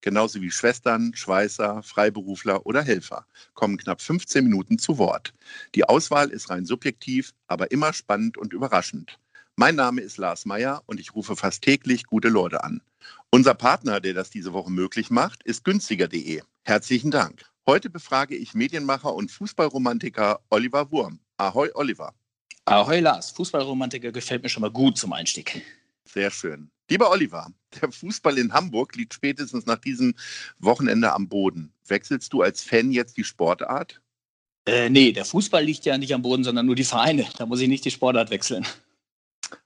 genauso wie Schwestern, Schweißer, Freiberufler oder Helfer, kommen knapp 15 Minuten zu Wort. Die Auswahl ist rein subjektiv, aber immer spannend und überraschend. Mein Name ist Lars Meyer und ich rufe fast täglich gute Leute an. Unser Partner, der das diese Woche möglich macht, ist günstiger.de. Herzlichen Dank. Heute befrage ich Medienmacher und Fußballromantiker Oliver Wurm. Ahoi, Oliver. Ahoi, Lars. Fußballromantiker gefällt mir schon mal gut zum Einstieg. Sehr schön. Lieber Oliver, der Fußball in Hamburg liegt spätestens nach diesem Wochenende am Boden. Wechselst du als Fan jetzt die Sportart? Äh, nee, der Fußball liegt ja nicht am Boden, sondern nur die Vereine. Da muss ich nicht die Sportart wechseln.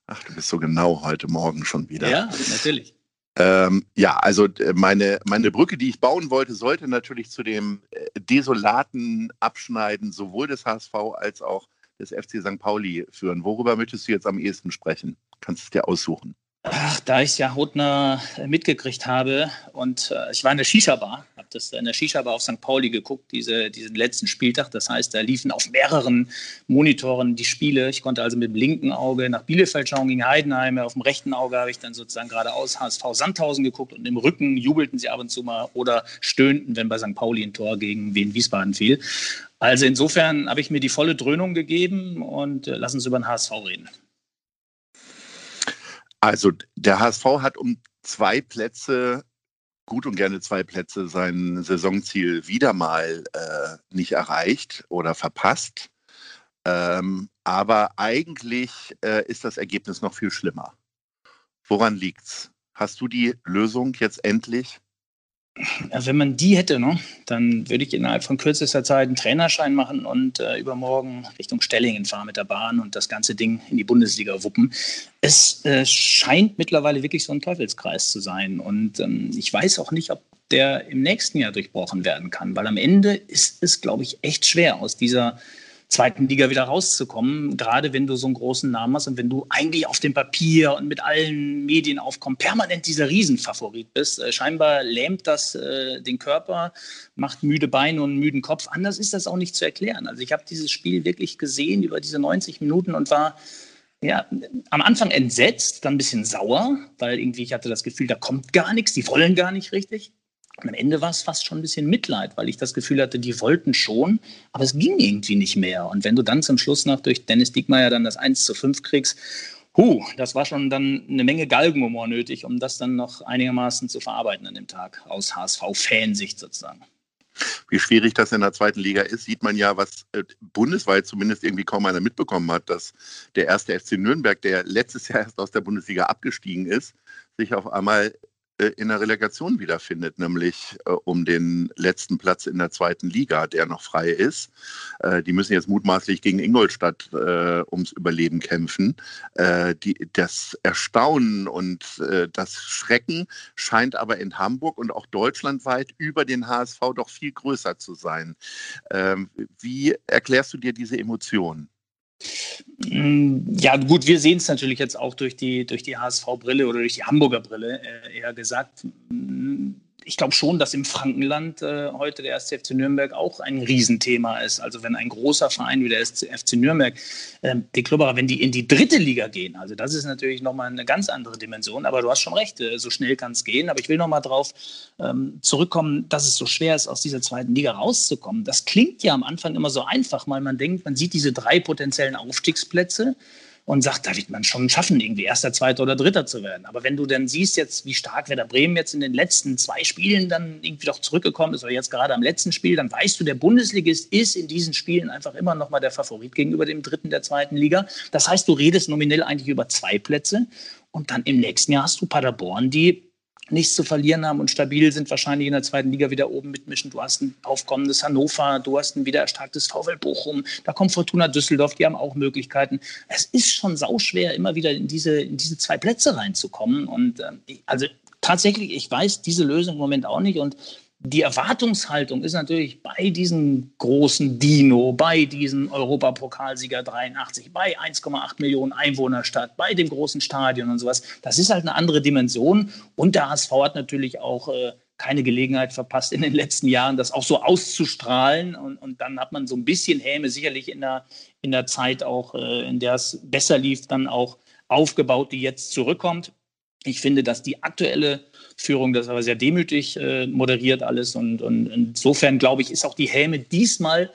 Ach, du bist so genau heute Morgen schon wieder. Ja, natürlich. Ähm, ja, also äh, meine, meine Brücke, die ich bauen wollte, sollte natürlich zu dem äh, desolaten Abschneiden sowohl des HSV als auch des FC St. Pauli führen. Worüber möchtest du jetzt am ehesten sprechen? Kannst du es dir aussuchen. Ach, da ich es ja hautnah mitgekriegt habe und äh, ich war in der Shisha-Bar, habe das in der Shisha-Bar auf St. Pauli geguckt, diese, diesen letzten Spieltag. Das heißt, da liefen auf mehreren Monitoren die Spiele. Ich konnte also mit dem linken Auge nach Bielefeld schauen gegen Heidenheim. Auf dem rechten Auge habe ich dann sozusagen geradeaus HSV Sandhausen geguckt und im Rücken jubelten sie ab und zu mal oder stöhnten, wenn bei St. Pauli ein Tor gegen Wien Wiesbaden fiel. Also insofern habe ich mir die volle Dröhnung gegeben und äh, lass uns über den HSV reden. Also der HSV hat um zwei Plätze, gut und gerne zwei Plätze, sein Saisonziel wieder mal äh, nicht erreicht oder verpasst. Ähm, aber eigentlich äh, ist das Ergebnis noch viel schlimmer. Woran liegt's? Hast du die Lösung jetzt endlich? Wenn man die hätte, ne, dann würde ich innerhalb von kürzester Zeit einen Trainerschein machen und äh, übermorgen Richtung Stellingen fahren mit der Bahn und das ganze Ding in die Bundesliga wuppen. Es äh, scheint mittlerweile wirklich so ein Teufelskreis zu sein. Und ähm, ich weiß auch nicht, ob der im nächsten Jahr durchbrochen werden kann, weil am Ende ist es, glaube ich, echt schwer aus dieser zweiten Liga wieder rauszukommen, gerade wenn du so einen großen Namen hast und wenn du eigentlich auf dem Papier und mit allen Medien aufkommen, permanent dieser Riesenfavorit bist. Äh, scheinbar lähmt das äh, den Körper, macht müde Beine und müden Kopf. Anders ist das auch nicht zu erklären. Also ich habe dieses Spiel wirklich gesehen über diese 90 Minuten und war ja, am Anfang entsetzt, dann ein bisschen sauer, weil irgendwie ich hatte das Gefühl, da kommt gar nichts, die wollen gar nicht richtig. Und am Ende war es fast schon ein bisschen Mitleid, weil ich das Gefühl hatte, die wollten schon, aber es ging irgendwie nicht mehr. Und wenn du dann zum Schluss noch durch Dennis Diekmeyer dann das 1 zu 5 kriegst, huh, das war schon dann eine Menge Galgenhumor nötig, um das dann noch einigermaßen zu verarbeiten an dem Tag, aus HSV-Fansicht sozusagen. Wie schwierig das in der zweiten Liga ist, sieht man ja, was äh, bundesweit zumindest irgendwie kaum einer mitbekommen hat, dass der erste FC Nürnberg, der letztes Jahr erst aus der Bundesliga abgestiegen ist, sich auf einmal in der Relegation wiederfindet, nämlich äh, um den letzten Platz in der zweiten Liga, der noch frei ist. Äh, die müssen jetzt mutmaßlich gegen Ingolstadt äh, ums Überleben kämpfen. Äh, die, das Erstaunen und äh, das Schrecken scheint aber in Hamburg und auch deutschlandweit über den HSV doch viel größer zu sein. Ähm, wie erklärst du dir diese Emotionen? Mm, ja, gut, wir sehen es natürlich jetzt auch durch die, durch die HSV-Brille oder durch die Hamburger Brille, äh, eher gesagt. Ich glaube schon, dass im Frankenland äh, heute der erste FC Nürnberg auch ein Riesenthema ist. Also wenn ein großer Verein wie der FC Nürnberg, äh, die Klubberer, wenn die in die dritte Liga gehen, also das ist natürlich nochmal eine ganz andere Dimension. Aber du hast schon recht, äh, so schnell kann es gehen. Aber ich will nochmal darauf ähm, zurückkommen, dass es so schwer ist, aus dieser zweiten Liga rauszukommen. Das klingt ja am Anfang immer so einfach, weil man denkt, man sieht diese drei potenziellen Aufstiegsplätze und sagt, da wird man schon schaffen, irgendwie Erster, Zweiter oder Dritter zu werden. Aber wenn du dann siehst jetzt, wie stark Werder Bremen jetzt in den letzten zwei Spielen dann irgendwie doch zurückgekommen ist, oder jetzt gerade am letzten Spiel, dann weißt du, der Bundesligist ist in diesen Spielen einfach immer noch mal der Favorit gegenüber dem Dritten der zweiten Liga. Das heißt, du redest nominell eigentlich über zwei Plätze. Und dann im nächsten Jahr hast du Paderborn, die nichts zu verlieren haben und stabil sind, wahrscheinlich in der zweiten Liga wieder oben mitmischen. Du hast ein aufkommendes Hannover, du hast ein wieder erstarktes VfL Bochum, da kommt Fortuna Düsseldorf, die haben auch Möglichkeiten. Es ist schon sauschwer, immer wieder in diese, in diese zwei Plätze reinzukommen. Und äh, also tatsächlich, ich weiß diese Lösung im Moment auch nicht und die Erwartungshaltung ist natürlich bei diesem großen Dino, bei diesem Europapokalsieger 83, bei 1,8 Millionen Einwohnerstadt, bei dem großen Stadion und sowas. Das ist halt eine andere Dimension. Und der HSV hat natürlich auch äh, keine Gelegenheit verpasst, in den letzten Jahren das auch so auszustrahlen. Und, und dann hat man so ein bisschen Häme, sicherlich in der, in der Zeit auch, äh, in der es besser lief, dann auch aufgebaut, die jetzt zurückkommt. Ich finde, dass die aktuelle Führung das aber sehr demütig äh, moderiert alles. Und, und insofern, glaube ich, ist auch die Häme diesmal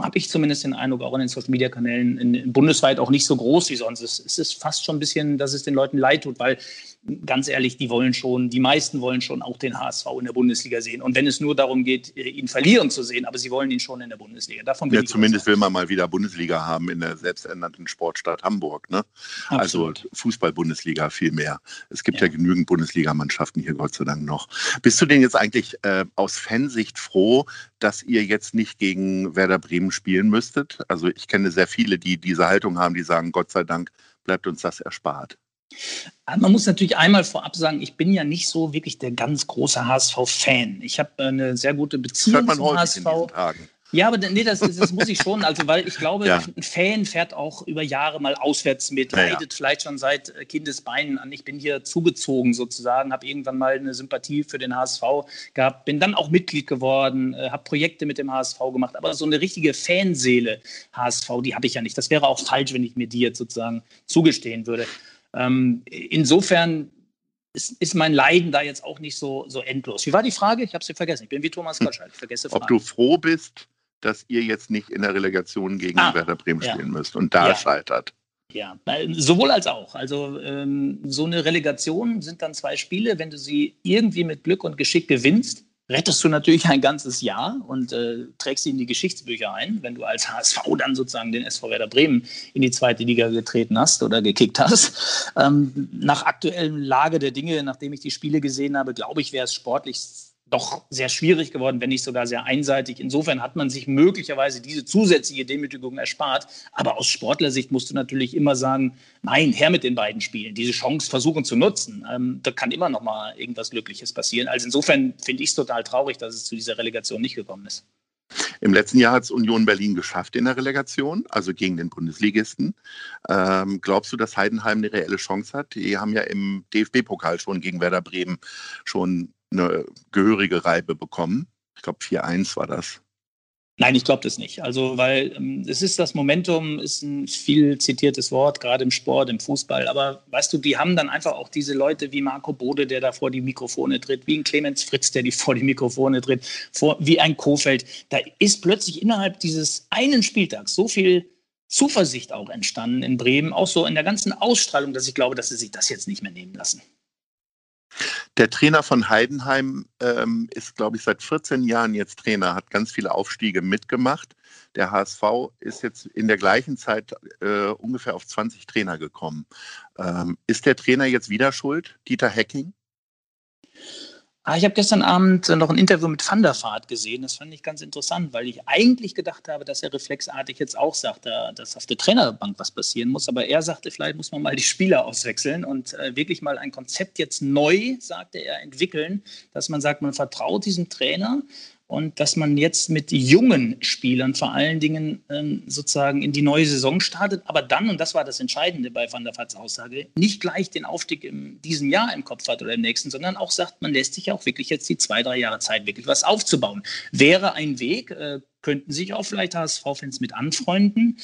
habe ich zumindest den Eindruck, auch in den Social-Media-Kanälen bundesweit auch nicht so groß wie sonst. Es, es, ist fast schon ein bisschen, dass es den Leuten leid tut, weil ganz ehrlich, die wollen schon, die meisten wollen schon auch den HSV in der Bundesliga sehen. Und wenn es nur darum geht, ihn verlieren zu sehen, aber sie wollen ihn schon in der Bundesliga. Davon bin ja, zumindest will man mal wieder Bundesliga haben in der selbsternannten Sportstadt Hamburg. Ne? Also Fußball-Bundesliga viel mehr. Es gibt ja, ja genügend Bundesligamannschaften hier, Gott sei Dank noch. Bist du denn jetzt eigentlich äh, aus Fansicht froh, dass ihr jetzt nicht gegen Werder Bremen spielen müsstet? Also ich kenne sehr viele, die diese Haltung haben, die sagen, Gott sei Dank bleibt uns das erspart. Man muss natürlich einmal vorab sagen, ich bin ja nicht so wirklich der ganz große HSV-Fan. Ich habe eine sehr gute Beziehung zum HSV. Ja, aber nee, das, das, muss ich schon. Also, weil ich glaube, ja. ein Fan fährt auch über Jahre mal auswärts mit, ja, leidet vielleicht schon seit Kindesbeinen an. Ich bin hier zugezogen sozusagen, habe irgendwann mal eine Sympathie für den HSV gehabt, bin dann auch Mitglied geworden, äh, habe Projekte mit dem HSV gemacht. Aber so eine richtige Fanseele HSV, die habe ich ja nicht. Das wäre auch falsch, wenn ich mir die jetzt sozusagen zugestehen würde. Ähm, insofern ist, ist, mein Leiden da jetzt auch nicht so, so endlos. Wie war die Frage? Ich habe sie vergessen. Ich bin wie Thomas hm. Gottschalk. Ich vergesse Fragen. Ob du froh bist, dass ihr jetzt nicht in der Relegation gegen ah, Werder Bremen ja. spielen müsst und da ja. scheitert. Ja, sowohl als auch. Also ähm, so eine Relegation sind dann zwei Spiele. Wenn du sie irgendwie mit Glück und Geschick gewinnst, rettest du natürlich ein ganzes Jahr und äh, trägst sie in die Geschichtsbücher ein, wenn du als HSV dann sozusagen den SV Werder Bremen in die zweite Liga getreten hast oder gekickt hast. Ähm, nach aktuellen Lage der Dinge, nachdem ich die Spiele gesehen habe, glaube ich, wäre es sportlich doch sehr schwierig geworden, wenn nicht sogar sehr einseitig. Insofern hat man sich möglicherweise diese zusätzliche Demütigung erspart. Aber aus Sportlersicht musst du natürlich immer sagen, nein, her mit den beiden Spielen, diese Chance versuchen zu nutzen. Ähm, da kann immer noch mal irgendwas Glückliches passieren. Also insofern finde ich es total traurig, dass es zu dieser Relegation nicht gekommen ist. Im letzten Jahr hat es Union Berlin geschafft in der Relegation, also gegen den Bundesligisten. Ähm, glaubst du, dass Heidenheim eine reelle Chance hat? Die haben ja im DFB-Pokal schon gegen Werder Bremen schon eine gehörige Reibe bekommen. Ich glaube, 4-1 war das. Nein, ich glaube das nicht. Also, weil ähm, es ist das Momentum, ist ein viel zitiertes Wort, gerade im Sport, im Fußball. Aber weißt du, die haben dann einfach auch diese Leute wie Marco Bode, der da vor die Mikrofone tritt, wie ein Clemens Fritz, der die vor die Mikrofone tritt, vor, wie ein Kofeld. Da ist plötzlich innerhalb dieses einen Spieltags so viel Zuversicht auch entstanden in Bremen, auch so in der ganzen Ausstrahlung, dass ich glaube, dass sie sich das jetzt nicht mehr nehmen lassen. Der Trainer von Heidenheim ähm, ist, glaube ich, seit 14 Jahren jetzt Trainer, hat ganz viele Aufstiege mitgemacht. Der HSV ist jetzt in der gleichen Zeit äh, ungefähr auf 20 Trainer gekommen. Ähm, ist der Trainer jetzt wieder schuld, Dieter Hecking? Ah, ich habe gestern Abend noch ein Interview mit Van der Vaart gesehen. Das fand ich ganz interessant, weil ich eigentlich gedacht habe, dass er reflexartig jetzt auch sagt, dass auf der Trainerbank was passieren muss. Aber er sagte, vielleicht muss man mal die Spieler auswechseln und äh, wirklich mal ein Konzept jetzt neu, sagte er, entwickeln, dass man sagt, man vertraut diesem Trainer und dass man jetzt mit jungen Spielern vor allen Dingen ähm, sozusagen in die neue Saison startet, aber dann, und das war das Entscheidende bei Van der Vaarts Aussage, nicht gleich den Aufstieg in diesem Jahr im Kopf hat oder im nächsten, sondern auch sagt, man lässt sich auch wirklich jetzt die zwei, drei Jahre Zeit, wirklich was aufzubauen. Wäre ein Weg, äh, könnten sich auch vielleicht HSV-Fans mit anfreunden.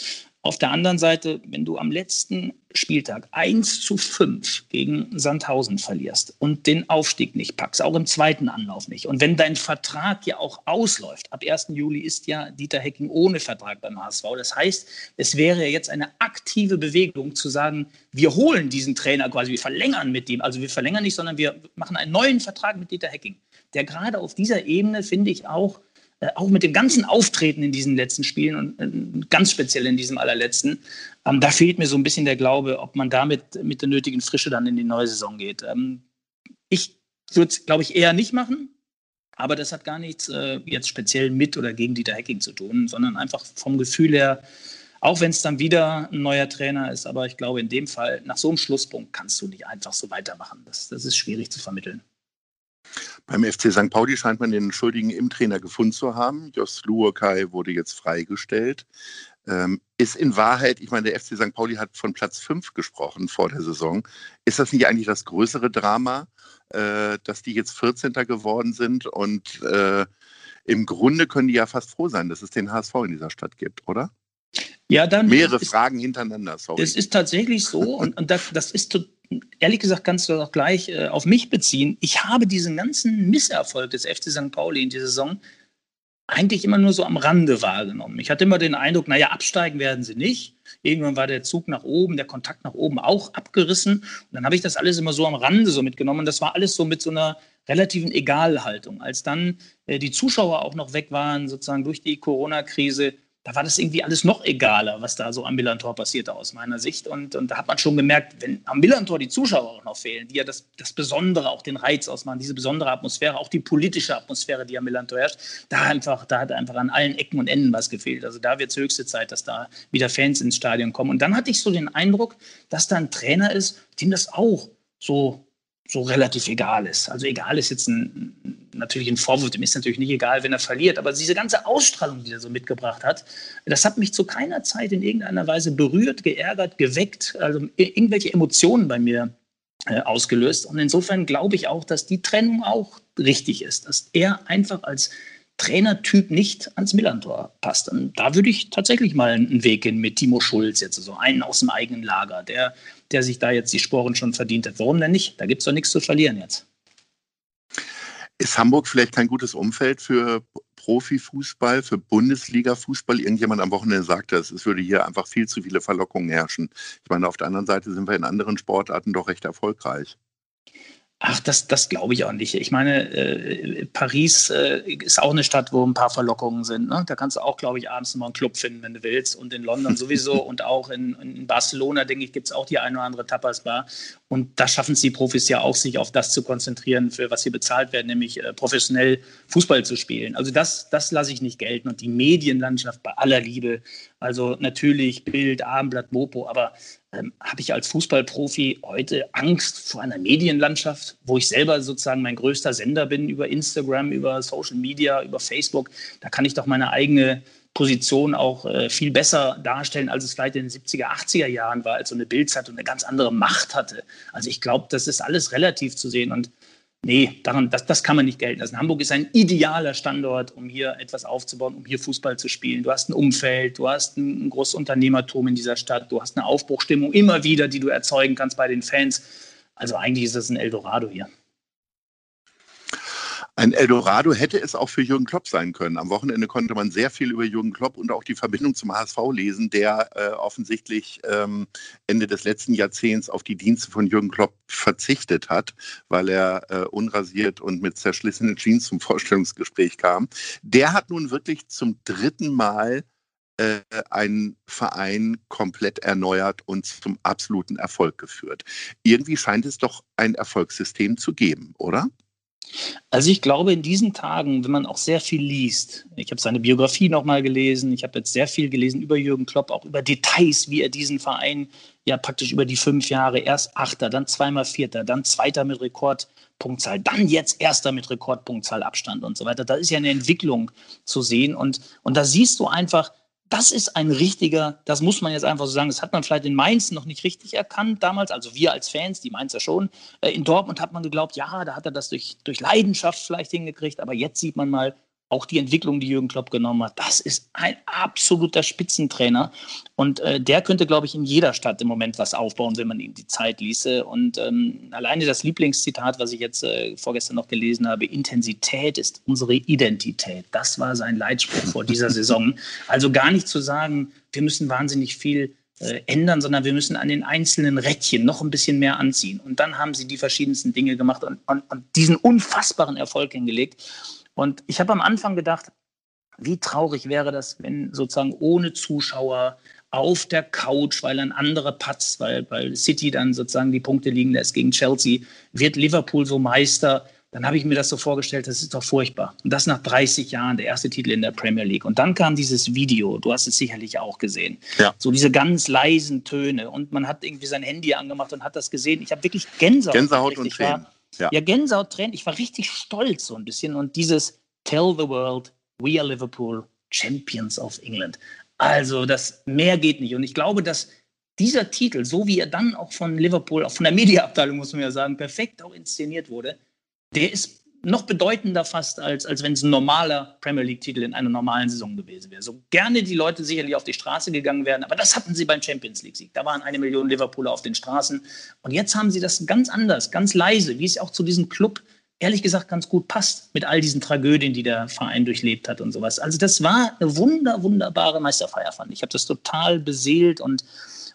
Auf der anderen Seite, wenn du am letzten Spieltag 1 zu 5 gegen Sandhausen verlierst und den Aufstieg nicht packst, auch im zweiten Anlauf nicht, und wenn dein Vertrag ja auch ausläuft, ab 1. Juli ist ja Dieter Hecking ohne Vertrag beim HSV, das heißt, es wäre jetzt eine aktive Bewegung zu sagen, wir holen diesen Trainer quasi, wir verlängern mit ihm, also wir verlängern nicht, sondern wir machen einen neuen Vertrag mit Dieter Hecking, der gerade auf dieser Ebene, finde ich, auch auch mit dem ganzen Auftreten in diesen letzten Spielen und äh, ganz speziell in diesem allerletzten, ähm, da fehlt mir so ein bisschen der Glaube, ob man damit mit der nötigen Frische dann in die neue Saison geht. Ähm, ich würde es, glaube ich, eher nicht machen, aber das hat gar nichts äh, jetzt speziell mit oder gegen Dieter Hacking zu tun, sondern einfach vom Gefühl her, auch wenn es dann wieder ein neuer Trainer ist, aber ich glaube, in dem Fall, nach so einem Schlusspunkt kannst du nicht einfach so weitermachen. Das, das ist schwierig zu vermitteln. Beim FC St. Pauli scheint man den Schuldigen im Trainer gefunden zu haben. Jos Luokai wurde jetzt freigestellt. Ähm, ist in Wahrheit, ich meine, der FC St. Pauli hat von Platz 5 gesprochen vor der Saison. Ist das nicht eigentlich das größere Drama, äh, dass die jetzt 14. geworden sind? Und äh, im Grunde können die ja fast froh sein, dass es den HSV in dieser Stadt gibt, oder? Ja, dann. Mehrere ist, Fragen hintereinander, sorry. Es ist tatsächlich so und, und das, das ist ehrlich gesagt, kannst du das auch gleich äh, auf mich beziehen. Ich habe diesen ganzen Misserfolg des FC St. Pauli in dieser Saison eigentlich immer nur so am Rande wahrgenommen. Ich hatte immer den Eindruck, naja, absteigen werden sie nicht. Irgendwann war der Zug nach oben, der Kontakt nach oben auch abgerissen. Und dann habe ich das alles immer so am Rande so mitgenommen. Und das war alles so mit so einer relativen Egalhaltung. Als dann äh, die Zuschauer auch noch weg waren, sozusagen durch die Corona-Krise, da war das irgendwie alles noch egaler, was da so am Millantor passierte aus meiner Sicht. Und, und da hat man schon gemerkt, wenn am Millantor die Zuschauer auch noch fehlen, die ja das, das Besondere, auch den Reiz ausmachen, diese besondere Atmosphäre, auch die politische Atmosphäre, die am Millantor herrscht, da, einfach, da hat einfach an allen Ecken und Enden was gefehlt. Also da wird es höchste Zeit, dass da wieder Fans ins Stadion kommen. Und dann hatte ich so den Eindruck, dass da ein Trainer ist, dem das auch so so relativ egal ist. Also egal ist jetzt ein, natürlich ein Vorwurf, dem ist natürlich nicht egal, wenn er verliert, aber diese ganze Ausstrahlung, die er so mitgebracht hat, das hat mich zu keiner Zeit in irgendeiner Weise berührt, geärgert, geweckt, also irgendwelche Emotionen bei mir äh, ausgelöst. Und insofern glaube ich auch, dass die Trennung auch richtig ist, dass er einfach als Trainertyp nicht ans Millantor passt. Und da würde ich tatsächlich mal einen Weg gehen mit Timo Schulz, jetzt so einen aus dem eigenen Lager, der, der sich da jetzt die Sporen schon verdient hat. Warum denn nicht? Da gibt es doch nichts zu verlieren jetzt. Ist Hamburg vielleicht kein gutes Umfeld für Profifußball, für Bundesliga-Fußball? Irgendjemand am Wochenende sagte, es würde hier einfach viel zu viele Verlockungen herrschen. Ich meine, auf der anderen Seite sind wir in anderen Sportarten doch recht erfolgreich. Ach, das, das glaube ich auch nicht. Ich meine, äh, Paris äh, ist auch eine Stadt, wo ein paar Verlockungen sind. Ne? Da kannst du auch, glaube ich, abends mal einen Club finden, wenn du willst. Und in London sowieso und auch in, in Barcelona, denke ich, gibt es auch die eine oder andere Tapas-Bar. Und da schaffen es die Profis ja auch, sich auf das zu konzentrieren, für was sie bezahlt werden, nämlich äh, professionell Fußball zu spielen. Also das, das lasse ich nicht gelten. Und die Medienlandschaft bei aller Liebe, also natürlich Bild, Abendblatt, Mopo, aber ähm, habe ich als Fußballprofi heute Angst vor einer Medienlandschaft, wo ich selber sozusagen mein größter Sender bin über Instagram, über Social Media, über Facebook. Da kann ich doch meine eigene Position auch äh, viel besser darstellen, als es vielleicht in den 70er, 80er Jahren war, als so eine Bildzeitung eine ganz andere Macht hatte. Also ich glaube, das ist alles relativ zu sehen und Nee, daran, das, das kann man nicht gelten lassen. Hamburg ist ein idealer Standort, um hier etwas aufzubauen, um hier Fußball zu spielen. Du hast ein Umfeld, du hast ein, ein großes Unternehmertum in dieser Stadt, du hast eine Aufbruchstimmung immer wieder, die du erzeugen kannst bei den Fans. Also eigentlich ist das ein Eldorado hier. Ein Eldorado hätte es auch für Jürgen Klopp sein können. Am Wochenende konnte man sehr viel über Jürgen Klopp und auch die Verbindung zum HSV lesen, der äh, offensichtlich ähm, Ende des letzten Jahrzehnts auf die Dienste von Jürgen Klopp verzichtet hat, weil er äh, unrasiert und mit zerschlissenen Jeans zum Vorstellungsgespräch kam. Der hat nun wirklich zum dritten Mal äh, einen Verein komplett erneuert und zum absoluten Erfolg geführt. Irgendwie scheint es doch ein Erfolgssystem zu geben, oder? Also ich glaube, in diesen Tagen, wenn man auch sehr viel liest, ich habe seine Biografie nochmal gelesen, ich habe jetzt sehr viel gelesen über Jürgen Klopp, auch über Details, wie er diesen Verein ja praktisch über die fünf Jahre, erst Achter, dann zweimal Vierter, dann Zweiter mit Rekordpunktzahl, dann jetzt Erster mit Rekordpunktzahl Abstand und so weiter. Da ist ja eine Entwicklung zu sehen und, und da siehst du einfach, das ist ein richtiger, das muss man jetzt einfach so sagen, das hat man vielleicht in Mainz noch nicht richtig erkannt damals, also wir als Fans, die Mainzer schon. Äh, in Dortmund hat man geglaubt, ja, da hat er das durch, durch Leidenschaft vielleicht hingekriegt, aber jetzt sieht man mal, auch die Entwicklung, die Jürgen Klopp genommen hat, das ist ein absoluter Spitzentrainer. Und äh, der könnte, glaube ich, in jeder Stadt im Moment was aufbauen, wenn man ihm die Zeit ließe. Und ähm, alleine das Lieblingszitat, was ich jetzt äh, vorgestern noch gelesen habe, Intensität ist unsere Identität. Das war sein Leitspruch vor dieser Saison. Also gar nicht zu sagen, wir müssen wahnsinnig viel äh, ändern, sondern wir müssen an den einzelnen Rädchen noch ein bisschen mehr anziehen. Und dann haben sie die verschiedensten Dinge gemacht und, und, und diesen unfassbaren Erfolg hingelegt. Und ich habe am Anfang gedacht, wie traurig wäre das, wenn sozusagen ohne Zuschauer auf der Couch, weil ein anderer patzt, weil bei City dann sozusagen die Punkte liegen lässt gegen Chelsea, wird Liverpool so Meister. Dann habe ich mir das so vorgestellt, das ist doch furchtbar. Und das nach 30 Jahren, der erste Titel in der Premier League. Und dann kam dieses Video, du hast es sicherlich auch gesehen. Ja. So diese ganz leisen Töne. Und man hat irgendwie sein Handy angemacht und hat das gesehen. Ich habe wirklich Gänsehaut. Gänsehaut und Tränen. Ja, ja Gänsehaut-Tränen. Ich war richtig stolz so ein bisschen. Und dieses Tell the World, we are Liverpool, Champions of England. Also das mehr geht nicht. Und ich glaube, dass dieser Titel, so wie er dann auch von Liverpool, auch von der Mediaabteilung, muss man ja sagen, perfekt auch inszeniert wurde, der ist noch bedeutender fast, als, als wenn es ein normaler Premier League-Titel in einer normalen Saison gewesen wäre. So gerne die Leute sicherlich auf die Straße gegangen wären, aber das hatten sie beim Champions League-Sieg. Da waren eine Million Liverpooler auf den Straßen. Und jetzt haben sie das ganz anders, ganz leise, wie es auch zu diesem Club ehrlich gesagt ganz gut passt mit all diesen Tragödien, die der Verein durchlebt hat und sowas. Also das war eine wunder, wunderbare Meisterfeier, fand ich. Ich habe das total beseelt und,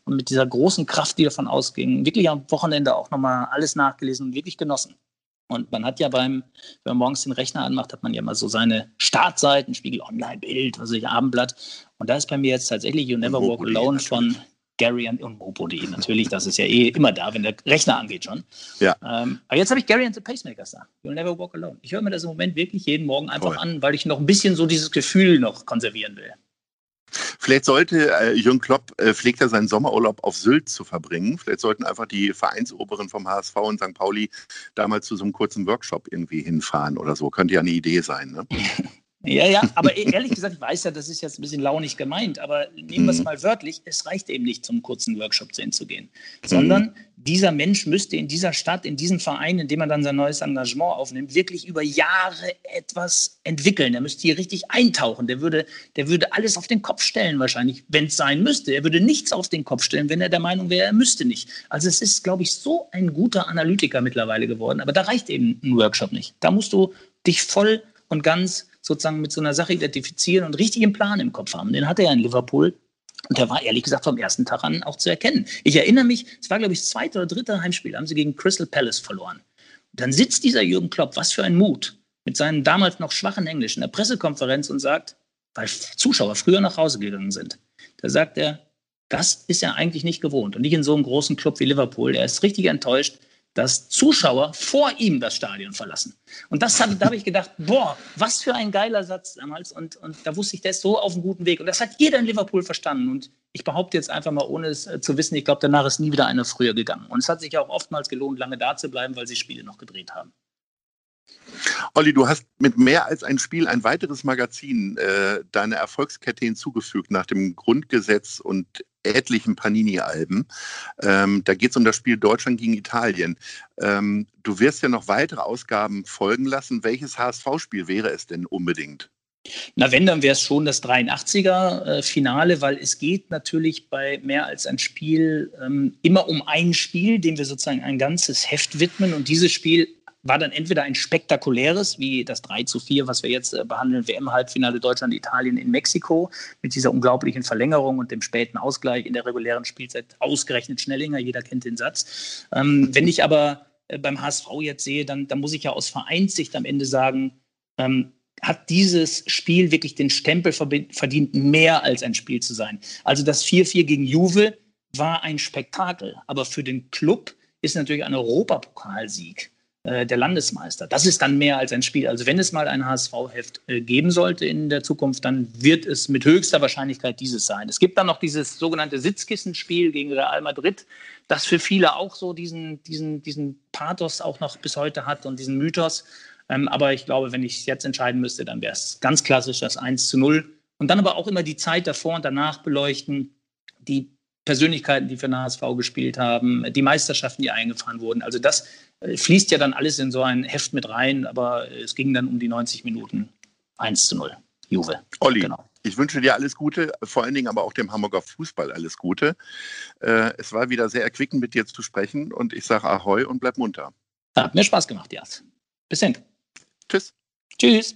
und mit dieser großen Kraft, die davon ausging, wirklich am Wochenende auch nochmal alles nachgelesen und wirklich genossen. Und man hat ja beim, wenn man morgens den Rechner anmacht, hat man ja mal so seine Startseiten, Spiegel Online, Bild, was weiß ich, Abendblatt. Und da ist bei mir jetzt tatsächlich You Never Walk Alone von Gary and, und Mopo.de natürlich, das ist ja eh immer da, wenn der Rechner angeht schon. Ja. Ähm, aber jetzt habe ich Gary and the Pacemakers da. You'll Never Walk Alone. Ich höre mir das im Moment wirklich jeden Morgen einfach Voll. an, weil ich noch ein bisschen so dieses Gefühl noch konservieren will. Vielleicht sollte äh, Jürgen Klopp äh, pflegt er seinen Sommerurlaub auf Sylt zu verbringen. Vielleicht sollten einfach die Vereinsoberen vom HSV und St. Pauli da mal zu so einem kurzen Workshop irgendwie hinfahren oder so. Könnte ja eine Idee sein. Ne? Ja, ja, aber ehrlich gesagt, ich weiß ja, das ist jetzt ein bisschen launig gemeint, aber nehmen wir es mhm. mal wörtlich, es reicht eben nicht, zum kurzen Workshop zu gehen, sondern mhm. dieser Mensch müsste in dieser Stadt, in diesem Verein, in dem er dann sein neues Engagement aufnimmt, wirklich über Jahre etwas entwickeln. Er müsste hier richtig eintauchen. Der würde, der würde alles auf den Kopf stellen wahrscheinlich, wenn es sein müsste. Er würde nichts auf den Kopf stellen, wenn er der Meinung wäre, er müsste nicht. Also es ist, glaube ich, so ein guter Analytiker mittlerweile geworden, aber da reicht eben ein Workshop nicht. Da musst du dich voll und ganz sozusagen mit so einer Sache identifizieren und richtig einen Plan im Kopf haben. Den hatte er in Liverpool. Und der war ehrlich gesagt vom ersten Tag an auch zu erkennen. Ich erinnere mich, es war, glaube ich, das zweite oder dritte Heimspiel, haben sie gegen Crystal Palace verloren. Dann sitzt dieser Jürgen Klopp, was für ein Mut, mit seinem damals noch schwachen Englisch in der Pressekonferenz und sagt, weil Zuschauer früher nach Hause gegangen sind, da sagt er, das ist er eigentlich nicht gewohnt. Und nicht in so einem großen Club wie Liverpool. Er ist richtig enttäuscht dass Zuschauer vor ihm das Stadion verlassen. Und das hab, da habe ich gedacht, boah, was für ein geiler Satz damals. Und, und da wusste ich, der ist so auf einem guten Weg. Und das hat jeder in Liverpool verstanden. Und ich behaupte jetzt einfach mal, ohne es äh, zu wissen, ich glaube, danach ist nie wieder einer früher gegangen. Und es hat sich ja auch oftmals gelohnt, lange da zu bleiben, weil sie Spiele noch gedreht haben. Olli, du hast mit mehr als ein Spiel ein weiteres Magazin äh, deiner Erfolgskette hinzugefügt nach dem Grundgesetz und etlichen Panini-Alben. Ähm, da geht es um das Spiel Deutschland gegen Italien. Ähm, du wirst ja noch weitere Ausgaben folgen lassen. Welches HSV-Spiel wäre es denn unbedingt? Na, wenn, dann wäre es schon das 83er-Finale, äh, weil es geht natürlich bei mehr als ein Spiel ähm, immer um ein Spiel, dem wir sozusagen ein ganzes Heft widmen. Und dieses Spiel war dann entweder ein spektakuläres, wie das 3 zu 4, was wir jetzt äh, behandeln, WM-Halbfinale Deutschland-Italien in Mexiko, mit dieser unglaublichen Verlängerung und dem späten Ausgleich in der regulären Spielzeit, ausgerechnet Schnellinger, jeder kennt den Satz. Ähm, wenn ich aber äh, beim HSV jetzt sehe, dann, dann muss ich ja aus Vereinssicht am Ende sagen, ähm, hat dieses Spiel wirklich den Stempel verdient, mehr als ein Spiel zu sein. Also das 4-4 gegen Juve war ein Spektakel, aber für den Club ist natürlich ein Europapokalsieg äh, der Landesmeister. Das ist dann mehr als ein Spiel. Also wenn es mal ein HSV-Heft äh, geben sollte in der Zukunft, dann wird es mit höchster Wahrscheinlichkeit dieses sein. Es gibt dann noch dieses sogenannte Sitzkissenspiel gegen Real Madrid, das für viele auch so diesen, diesen, diesen Pathos auch noch bis heute hat und diesen Mythos. Ähm, aber ich glaube, wenn ich jetzt entscheiden müsste, dann wäre es ganz klassisch das 1 zu 0. Und dann aber auch immer die Zeit davor und danach beleuchten, die Persönlichkeiten, die für den HSV gespielt haben, die Meisterschaften, die eingefahren wurden. Also das äh, fließt ja dann alles in so ein Heft mit rein, aber es ging dann um die 90 Minuten 1 zu 0. Juve. Olli, genau. ich wünsche dir alles Gute, vor allen Dingen aber auch dem Hamburger Fußball alles Gute. Äh, es war wieder sehr erquickend, mit dir zu sprechen und ich sage Ahoi und bleib munter. Hat mir Spaß gemacht, Jas. Bis dann. Tschüss. Tschüss.